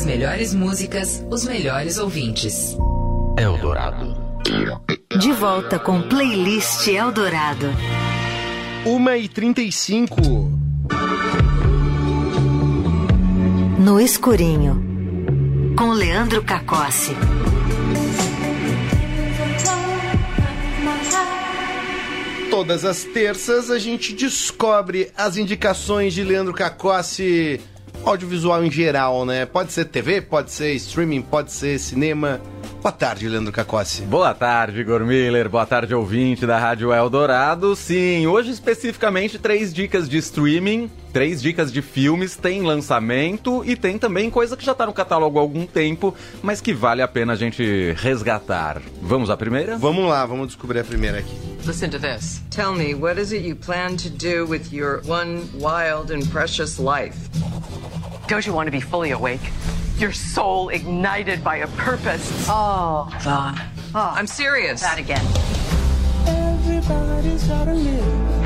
As melhores músicas, os melhores ouvintes. Eldorado. De volta com Playlist Eldorado. 1h35. No Escurinho. Com Leandro Cacossi. Todas as terças a gente descobre as indicações de Leandro Cacossi, audiovisual em geral, né? Pode ser TV, pode ser streaming, pode ser cinema. Boa tarde, Leandro Cacossi. Boa tarde, Igor Miller. Boa tarde, ouvinte da Rádio Eldorado. Sim, hoje especificamente três dicas de streaming, três dicas de filmes, tem lançamento e tem também coisa que já tá no catálogo há algum tempo, mas que vale a pena a gente resgatar. Vamos à primeira? Vamos lá, vamos descobrir a primeira aqui. Listen to this. Tell me, what is it you plan to do with your one wild and precious life? Don't you want to be fully awake? Your soul ignited by a purpose. Oh, Vaughn. Oh, I'm serious. That again.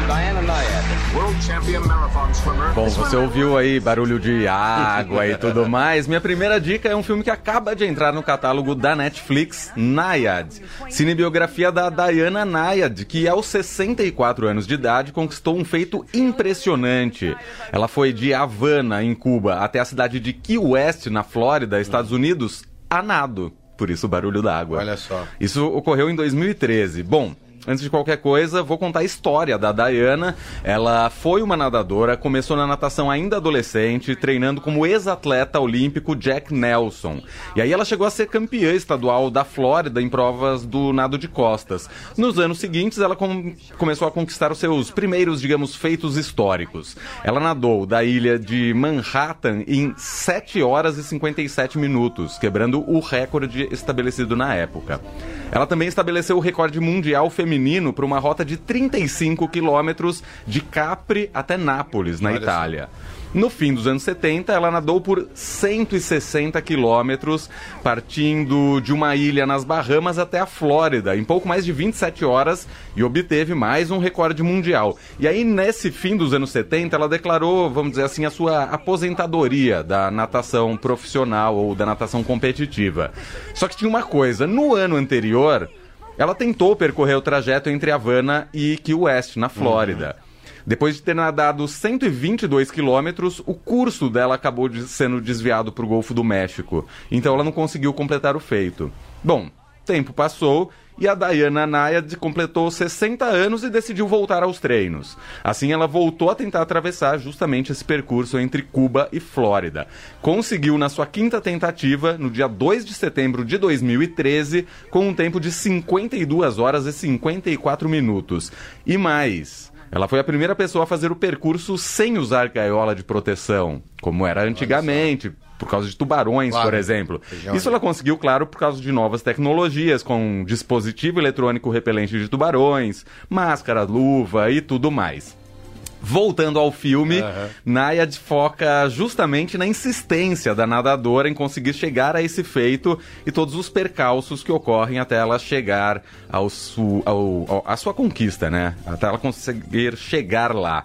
Diana Nyad, world champion marathon swimmer. Bom, você ouviu aí barulho de água e tudo mais. Minha primeira dica é um filme que acaba de entrar no catálogo da Netflix, Nayad. Cinebiografia da Diana Nayad, que aos 64 anos de idade conquistou um feito impressionante. Ela foi de Havana, em Cuba, até a cidade de Key West, na Flórida, Estados Unidos, a nado. Por isso o barulho da água. Olha só. Isso ocorreu em 2013. Bom, Antes de qualquer coisa, vou contar a história da Diana. Ela foi uma nadadora, começou na natação ainda adolescente, treinando como ex-atleta olímpico Jack Nelson. E aí ela chegou a ser campeã estadual da Flórida em provas do nado de costas. Nos anos seguintes, ela com começou a conquistar os seus primeiros, digamos, feitos históricos. Ela nadou da ilha de Manhattan em 7 horas e 57 minutos, quebrando o recorde estabelecido na época. Ela também estabeleceu o recorde mundial feminino para uma rota de 35 quilômetros de Capri até Nápoles, na Olha Itália. No fim dos anos 70, ela nadou por 160 quilômetros, partindo de uma ilha nas Bahamas até a Flórida, em pouco mais de 27 horas, e obteve mais um recorde mundial. E aí, nesse fim dos anos 70, ela declarou, vamos dizer assim, a sua aposentadoria da natação profissional ou da natação competitiva. Só que tinha uma coisa, no ano anterior, ela tentou percorrer o trajeto entre Havana e Key West, na Flórida. Depois de ter nadado 122 quilômetros, o curso dela acabou de- sendo desviado para o Golfo do México. Então ela não conseguiu completar o feito. Bom, tempo passou e a Diana Nayad completou 60 anos e decidiu voltar aos treinos. Assim, ela voltou a tentar atravessar justamente esse percurso entre Cuba e Flórida. Conseguiu na sua quinta tentativa, no dia 2 de setembro de 2013, com um tempo de 52 horas e 54 minutos. E mais. Ela foi a primeira pessoa a fazer o percurso sem usar gaiola de proteção, como era antigamente, por causa de tubarões, Claro. por exemplo. Isso ela conseguiu, claro, por causa de novas tecnologias, com dispositivo eletrônico repelente de tubarões, máscara, luva e tudo mais. Voltando ao filme, Nayad foca justamente na insistência da nadadora em conseguir chegar a esse feito e todos os percalços que ocorrem até ela chegar ao su, ao, ao- à sua conquista, né? Até ela conseguir chegar lá.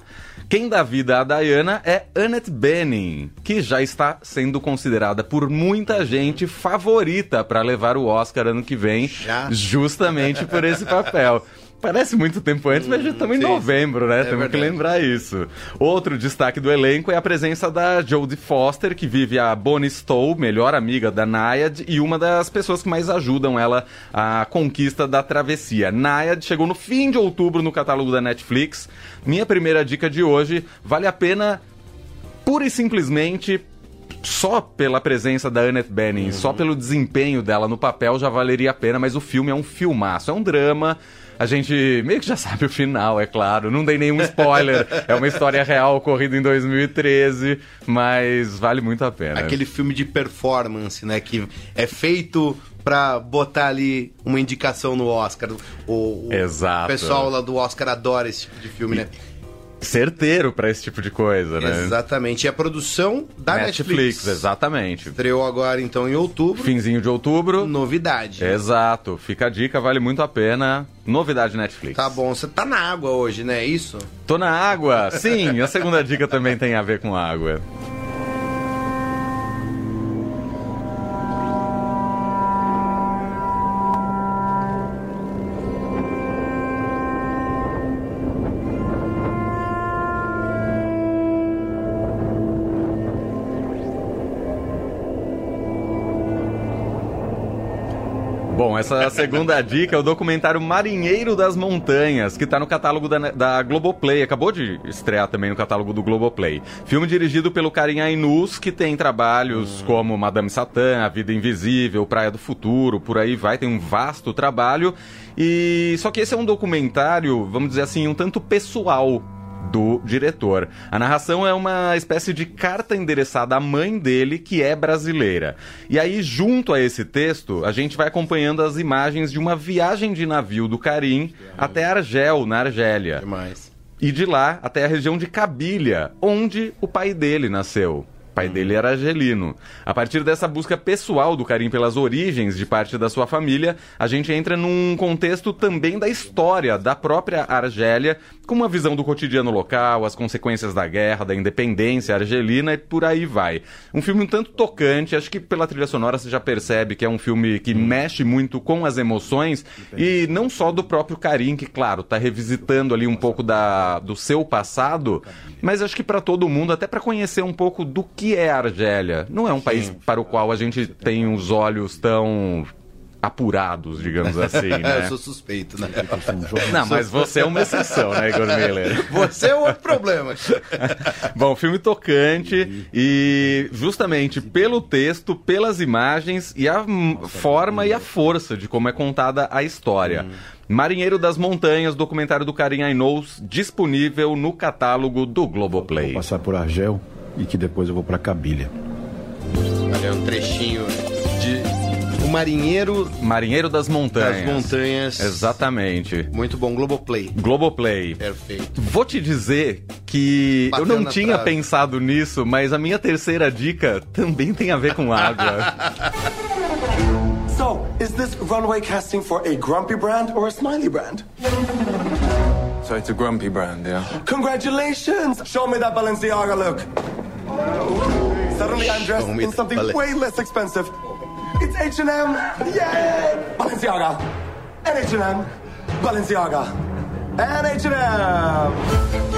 Quem dá vida à Diana é Annette Bening, que já está sendo considerada por muita gente favorita para levar o Oscar ano que vem, Já? justamente por esse papel. Parece muito tempo antes, mas já estamos em sim. novembro, né? É Temos que verdade. lembrar isso. Outro destaque do elenco é a presença da Jodie Foster, que vive a Bonnie Stowe, melhor amiga da Nayad, e uma das pessoas que mais ajudam ela à conquista da travessia. Nayad chegou no fim de outubro no catálogo da Netflix. Minha primeira dica de hoje vale a pena pura e simplesmente só pela presença da Annette Bening, só pelo desempenho dela no papel já valeria a pena, mas o filme é um filmaço, é um drama. A gente meio que já sabe o final, é claro. Não dei nenhum spoiler. é uma história real ocorrida em 2013, mas vale muito a pena. Aquele filme de performance, né? Que é feito pra botar ali uma indicação no Oscar. O, o Exato. pessoal lá do Oscar adora esse tipo de filme, né? Certeiro pra esse tipo de coisa, né? Exatamente. E a produção da Netflix. Netflix, exatamente. Estreou agora, então, em outubro. Finzinho de outubro. Novidade. Exato. Fica a dica, vale muito a pena. Novidade Netflix. Tá bom. Você tá na água hoje, né? É isso? Tô na água. Sim, a segunda dica também tem a ver com água. Essa segunda dica é o documentário Marinheiro das Montanhas, que está no catálogo da, da Globoplay. Acabou de estrear também no catálogo do Globoplay. Filme dirigido pelo Karim Ainus, que tem trabalhos como Madame Satã, A Vida Invisível, Praia do Futuro, por aí vai, tem um vasto trabalho. E só que esse é um documentário, vamos dizer assim, um tanto pessoal do diretor. A narração é uma espécie de carta endereçada à mãe dele, que é brasileira. E aí, junto a esse texto, a gente vai acompanhando as imagens de uma viagem de navio do Carim até Argel, na Argélia. Demais. E de lá até a região de Cabilha, onde o pai dele nasceu. O pai dele era argelino. A partir dessa busca pessoal do Karim pelas origens de parte da sua família, a gente entra num contexto também da história da própria Argélia, com uma visão do cotidiano local, as consequências da guerra, da independência argelina e por aí vai. Um filme um tanto tocante, acho que pela trilha sonora você já percebe que é um filme que mexe muito com as emoções e não só do próprio Karim, que claro, tá revisitando ali um pouco da, do seu passado, mas acho que para todo mundo, até para conhecer um pouco do que é a Argélia. Não é um país para o qual a gente tem os olhos tão apurados, digamos assim, né? Eu sou suspeito, né? Não, mas você é uma exceção, né, Igor Miller? Você é outro problema. Bom, filme tocante e justamente pelo texto, pelas imagens e a hum, forma e a força de como é contada a história. Marinheiro das Montanhas, documentário do Karim Ainous, disponível no catálogo do Globoplay. Passar por Argel e que depois eu vou pra Cabilha. Olha, um trechinho Marinheiro Marinheiro das Montanhas. das Montanhas. Exatamente. Muito bom, Globoplay. Globoplay. Perfeito. Vou te dizer que eu Bateu não na tinha trave. pensado nisso, mas a minha terceira dica também tem a ver com água. So, is this runway casting for a grumpy brand or a smiley brand? So it's a grumpy brand, yeah? Congratulations! Show me that Balenciaga look. Suddenly I'm dressed in something way less expensive. It's H&M! Yay! Balenciaga! And H&M! Balenciaga! And H&M!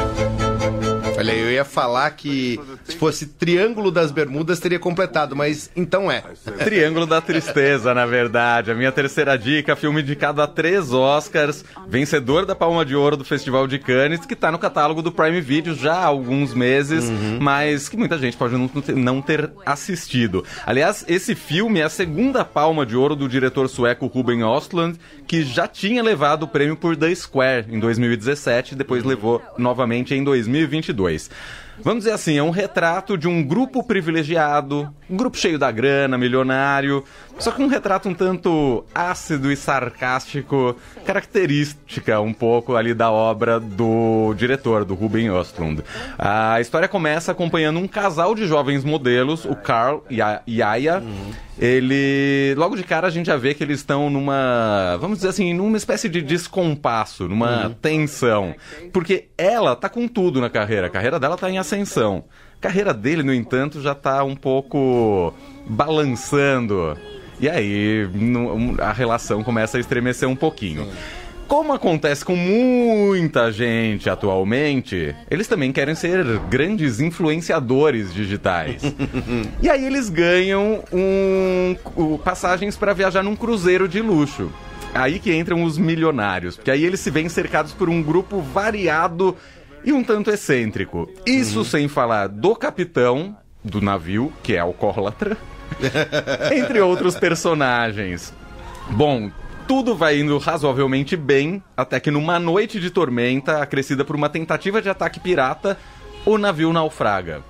Olha, eu ia falar que se fosse Triângulo das Bermudas teria completado, mas então é. Triângulo da Tristeza, na verdade. A minha terceira dica, filme indicado a três Oscars, vencedor da Palma de Ouro do Festival de Cannes, que está no catálogo do Prime Video já há alguns meses, mas que muita gente pode não ter, assistido. Aliás, esse filme é a segunda Palma de Ouro do diretor sueco Ruben Östlund, que já tinha levado o prêmio por The Square em 2017 e depois levou novamente em 2022. Vamos dizer assim, é um retrato de um grupo privilegiado, um grupo cheio da grana, milionário, só que um retrato um tanto ácido e sarcástico, característica um pouco ali da obra do diretor, do Ruben Östlund. A história começa acompanhando um casal de jovens modelos, o Carl e a Yaya. Ele. Logo de cara a gente já vê que eles estão numa. Vamos dizer assim, numa espécie de descompasso, numa tensão. Porque ela tá com tudo na carreira. A carreira dela tá em ascensão. A carreira dele, no entanto, já tá um pouco balançando. E aí a relação começa a estremecer um pouquinho. Como acontece com muita gente atualmente, eles também querem ser grandes influenciadores digitais. e aí eles ganham um, o- passagens para viajar num cruzeiro de luxo. Aí que entram os milionários, porque aí eles se veem cercados por um grupo variado e um tanto excêntrico. Isso sem falar do capitão do navio, que é alcoólatra, entre outros personagens. Bom, tudo vai indo razoavelmente bem, até que numa noite de tormenta, acrescida por uma tentativa de ataque pirata, o navio naufraga.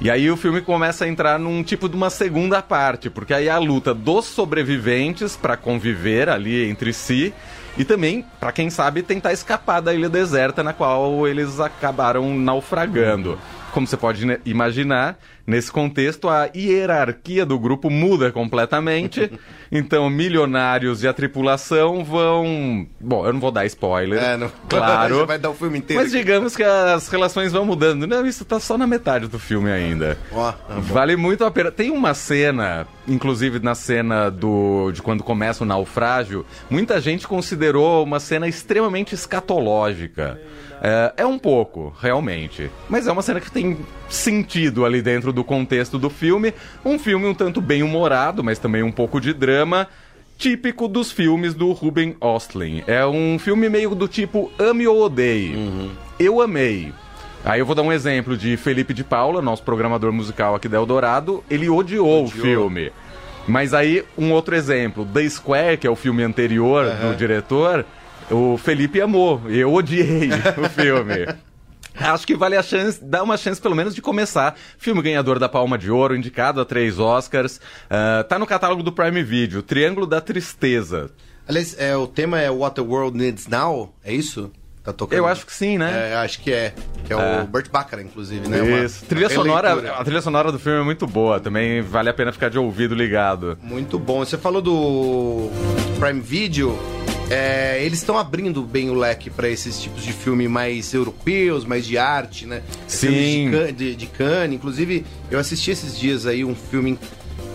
E aí o filme começa a entrar num tipo de uma segunda parte, porque aí é a luta dos sobreviventes para conviver ali entre si e também, para quem sabe, tentar escapar da ilha deserta na qual eles acabaram naufragando. Como você pode imaginar, nesse contexto a hierarquia do grupo muda completamente. Então, milionários e a tripulação vão. Bom, eu não vou dar spoiler. É, não. Claro. Vai dar o filme inteiro. Mas digamos que as relações vão mudando. Não, isso tá só na metade do filme ainda. Tá bom. Vale muito a pena. Tem uma cena, inclusive na cena do de quando começa o naufrágio, muita gente considerou uma cena extremamente escatológica. É, é um pouco, realmente. Mas é uma cena que tem sentido ali dentro do contexto do filme. Um filme um tanto bem humorado, mas também um pouco de drama. típico dos filmes do Ruben Ostlin. É um filme meio do tipo ame ou odeie. Eu amei. Aí eu vou dar um exemplo de Felipe de Paula, nosso programador musical aqui da Eldorado. Ele odiou, o filme. Mas aí, um outro exemplo. The Square, que é o filme anterior do diretor, o Felipe amou. Eu odiei o filme. Acho que vale a chance, dá uma chance pelo menos de começar. Filme ganhador da Palma de Ouro, indicado a três Oscars. Ah, tá no catálogo do Prime Video, Triângulo da Tristeza. Aliás, é, o tema é What the World Needs Now, é isso? Tá tocando? Eu acho que sim, né? É, acho que é. Que é, É. o Burt Bacharach, inclusive, né? Uma- Isso. Trilha uma sonora, a trilha sonora do filme é muito boa, também vale a pena ficar de ouvido ligado. Muito bom. Você falou do Prime Video. É, eles estão abrindo bem o leque para esses tipos de filme mais europeus, mais de arte, né? Sim. De, de, de Cannes. Inclusive, eu assisti esses dias aí um filme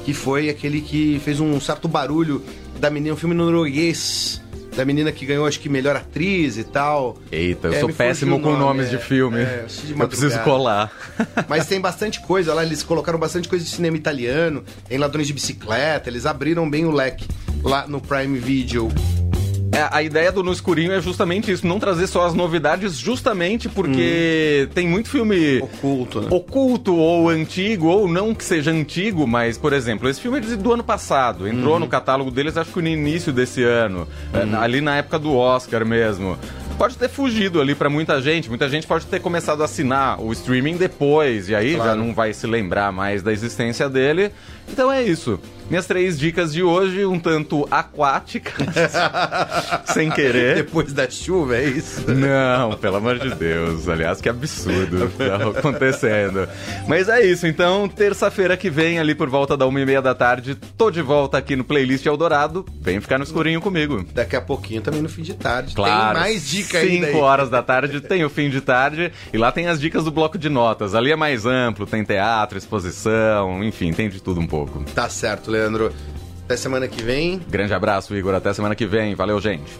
que foi aquele que fez um certo barulho da menina, um filme norueguês. Da menina que ganhou, acho que, melhor atriz e tal. Eita, eu É, sou péssimo o com nome, nomes é, de filme. é, eu preciso colar. Mas tem bastante coisa lá, eles colocaram bastante coisa de cinema italiano, em ladrões de bicicleta, eles abriram bem o leque lá no Prime Video. É, a ideia do No Escurinho é justamente isso, não trazer só as novidades, justamente porque tem muito filme oculto, né? oculto ou antigo, ou não que seja antigo, mas, por exemplo, esse filme é do ano passado, entrou Uhum. no catálogo deles acho que no início desse ano, é, ali na época do Oscar mesmo. Pode ter fugido ali pra muita gente, muita gente pode ter começado a assinar o streaming depois, e aí já Claro. não vai se lembrar mais da existência dele. Então é isso. Minhas três dicas de hoje, um tanto aquáticas, sem querer. Depois da chuva, é isso? Não, pelo amor de Deus. Aliás, que absurdo que tá acontecendo. Mas é isso, então, terça-feira que vem, ali por volta da uma e meia da tarde, tô de volta aqui no Playlist Eldorado. Vem ficar no escurinho comigo. Daqui a pouquinho também no fim de tarde. Claro. Tem mais dica ainda 5 aí. horas da tarde tem o fim de tarde e lá tem as dicas do bloco de notas. Ali é mais amplo, tem teatro, exposição, enfim, tem de tudo um pouco. Tá certo, Leandro. Até semana que vem. Grande abraço, Igor. Até semana que vem. Valeu, gente.